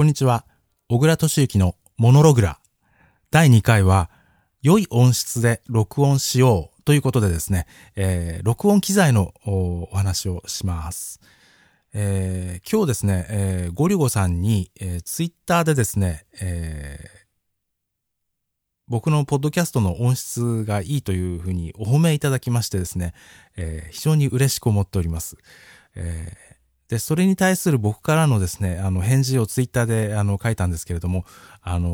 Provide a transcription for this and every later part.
こんにちは。小倉敏之のモノログラ。第2回は、良い音質で録音しようということでですね、えー、録音機材のお話をします。えー、今日ですね、えー、ゴリゴさんに、えー、ツイッターでですね、えー、僕のポッドキャストの音質がいいというふうにお褒めいただきましてですね、えー、非常に嬉しく思っております。えーで、それに対する僕からのですね、あの、返事をツイッターで、あの、書いたんですけれども、あの、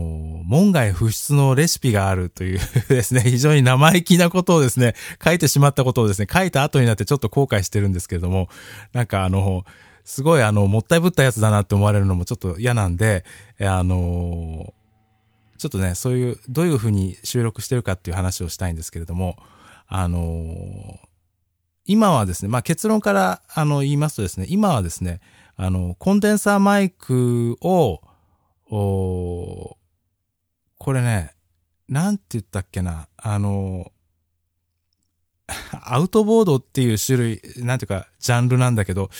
門外不出のレシピがあるという ですね、非常に生意気なことをですね、書いてしまったことをですね、書いた後になってちょっと後悔してるんですけれども、なんかあの、すごいあの、もったいぶったやつだなって思われるのもちょっと嫌なんで、あの、ちょっとね、そういう、どういうふうに収録してるかっていう話をしたいんですけれども、あの、今はですね、まあ結論からあの言いますとですね、今はですね、あの、コンデンサーマイクを、おこれね、なんて言ったっけな、あの、アウトボードっていう種類、なんていうか、ジャンルなんだけど、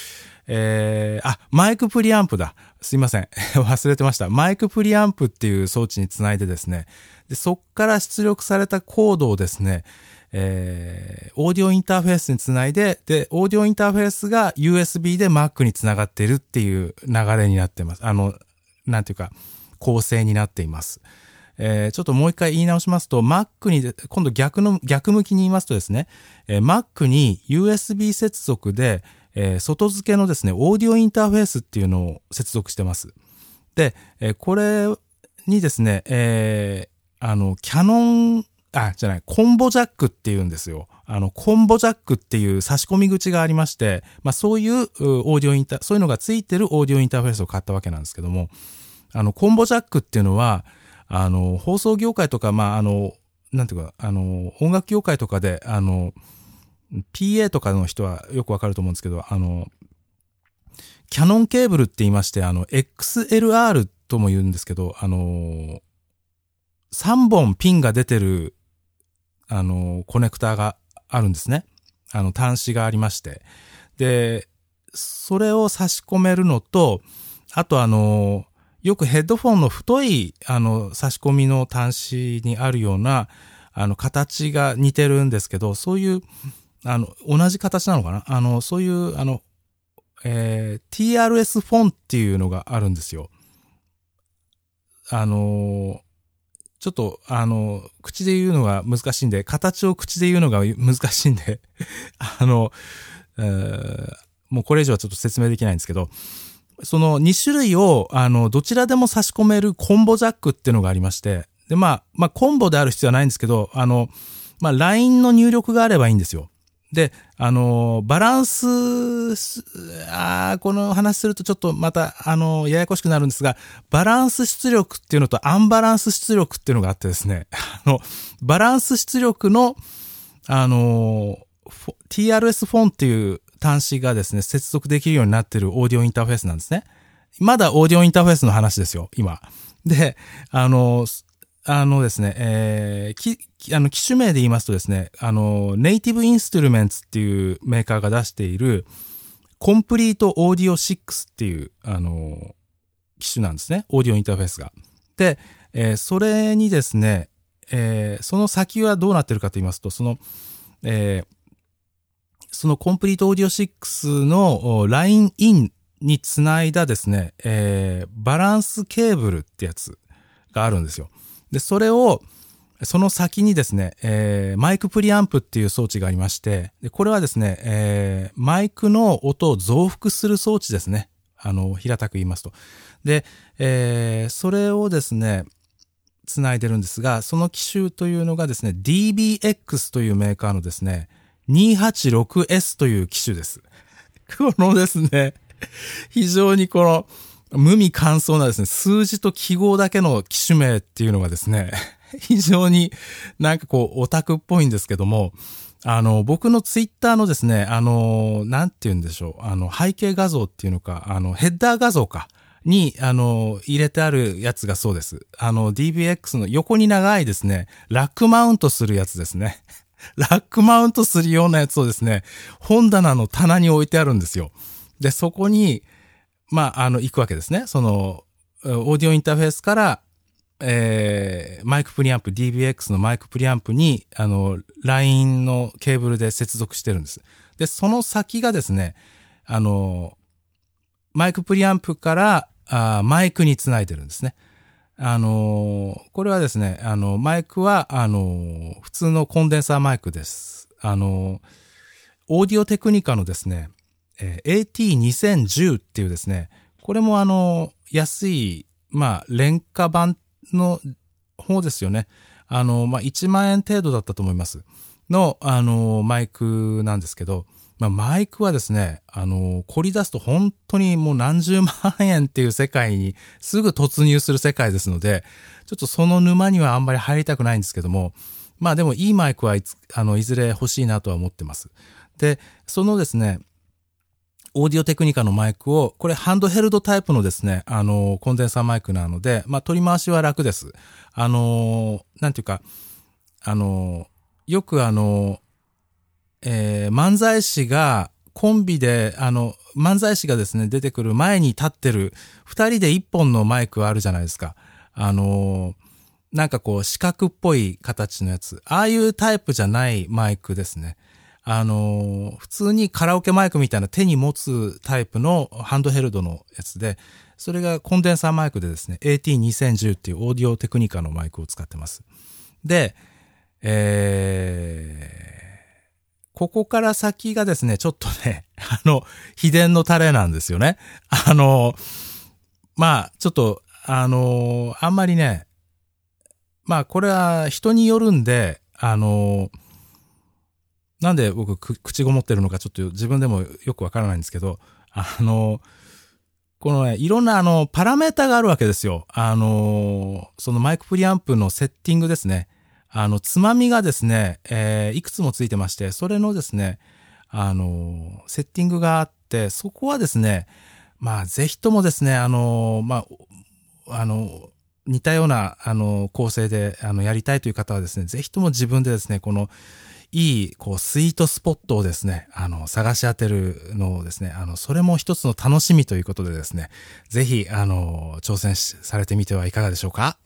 えー、あ、マイクプリアンプだ。すいません。忘れてました。マイクプリアンプっていう装置につないでですね、でそっから出力されたコードをですね、えー、オーディオインターフェースにつないで、で、オーディオインターフェースが USB で Mac につながっているっていう流れになってます。あの、なんていうか、構成になっています。えー、ちょっともう一回言い直しますと、Mac に、今度逆の、逆向きに言いますとですね、えー、Mac に USB 接続で、えー、外付けのですね、オーディオインターフェースっていうのを接続してます。で、えー、これにですね、えー、あの、キャノンあ、じゃない、コンボジャックって言うんですよ。あの、コンボジャックっていう差し込み口がありまして、まあそういうオーディオインター、そういうのがついてるオーディオインターフェースを買ったわけなんですけども、あの、コンボジャックっていうのは、あの、放送業界とか、まああの、なんていうか、あの、音楽業界とかで、あの、PA とかの人はよくわかると思うんですけど、あの、キャノンケーブルって言いまして、あの、XLR とも言うんですけど、あの、3本ピンが出てるあの、コネクターがあるんですね。あの、端子がありまして。で、それを差し込めるのと、あとあの、よくヘッドフォンの太い、あの、差し込みの端子にあるような、あの、形が似てるんですけど、そういう、あの、同じ形なのかな？あの、そういう、あの、えー、TRS フォンっていうのがあるんですよ。あのちょっと、あの、口で言うのが難しいんで、形を口で言うのが難しいんで あの、もうこれ以上はちょっと説明できないんですけど、その2種類を、あの、どちらでも差し込めるコンボジャックっていうのがありまして、で、まあ、まあ、コンボである必要はないんですけど、あの、まあ、LINE の入力があればいいんですよ。で、あの、バランス、あこの話するとちょっとまた、あの、ややこしくなるんですが、バランス出力っていうのとアンバランス出力っていうのがあってですね、あの、バランス出力の、あの、TRS フォンっていう端子がですね、接続できるようになってるオーディオインターフェースなんですね。まだオーディオインターフェースの話ですよ、今。で、あの、あのですね、えー、き、あの、機種名で言いますとですね、あの、ネイティブインストゥルメンツっていうメーカーが出している、コンプリートオーディオ6っていう、あの、機種なんですね。オーディオインターフェースが。で、えー、それにですね、えー、その先はどうなってるかと言いますと、その、えー、そのコンプリートオーディオ6のラインインにつないだですね、えー、バランスケーブルってやつがあるんですよ。で、それを、その先にですね、えー、マイクプリアンプっていう装置がありまして、でこれはですね、えー、マイクの音を増幅する装置ですね。あの、平たく言いますと。で、えー、それをですね、つないでるんですが、その機種というのがですね、DBX というメーカーのですね、286S という機種です。このですね、非常にこの、無味乾燥なですね、数字と記号だけの機種名っていうのがですね、非常になんかこうオタクっぽいんですけども、あの、僕のツイッターのですね、あの、なんて言うんでしょう、あの、背景画像っていうのか、あの、ヘッダー画像か。に、あの、入れてあるやつがそうです。あの、DBX の横に長いですね、ラックマウントするやつですね。ラックマウントするようなやつをですね、本棚の棚に置いてあるんですよ。で、そこに、まあ、あの、行くわけですね。その、オーディオインターフェースから、えーマイクプリアンプ、DBX のマイクプリアンプに、あの、LINE のケーブルで接続してるんです。で、その先がですね、あの、マイクプリアンプからあマイクにつないでるんですね。あのこれはですね、あの、マイクは、あの普通のコンデンサーマイクです。あのオーディオテクニカのですね、えー AT2010 っていうですね、これもあの安い、まあ、廉価版の方ですよね。あのまあ、1万円程度だったと思います。の、あのマイクなんですけど、まあ、マイクはですね、あの凝り出すと本当にもう何十万円っていう世界にすぐ突入する世界ですので、ちょっとその沼にはあんまり入りたくないんですけども、まあでもいいマイクはいつ、あの、いずれ欲しいなとは思ってます。で、そのですね、オーディオテクニカのマイクを、これハンドヘルドタイプのですね、あの、コンデンサーマイクなので、まあ取り回しは楽です。あの、なんていうか、あの、よくあの、えー漫才師がコンビで、あの、漫才師がですね、出てくる前に立ってる、二人で一本のマイクあるじゃないですか。あの、なんかこう、四角っぽい形のやつ。ああいうタイプじゃないマイクですね。あの、普通にカラオケマイクみたいな手に持つタイプのハンドヘルドのやつで、それがコンデンサーマイクでですね、AT2010 っていうオーディオテクニカのマイクを使ってます。で、えーここから先がですね、ちょっとね、あの、秘伝のタレなんですよね。あの、まあ、ちょっと、あの、あんまりね、まあ、これは人によるんで、あの、なんで僕口ごもってるのかちょっと自分でもよくわからないんですけど、あの、このね、いろんなあの、パラメータがあるわけですよ。あの、そのマイクプリアンプのセッティングですね。あの、つまみがですね、えーいくつもついてまして、それのですね、あの、セッティングがあって、そこはですね、まあ、ぜひともですね、あの、まあ、あの、似たような、あの、構成で、あの、やりたいという方はですね、ぜひとも自分でですね、この、いい、こう、スイートスポットをですね、あの、探し当てるのをですね、あの、それも一つの楽しみということでですね、ぜひ、あの、挑戦されてみてはいかがでしょうか？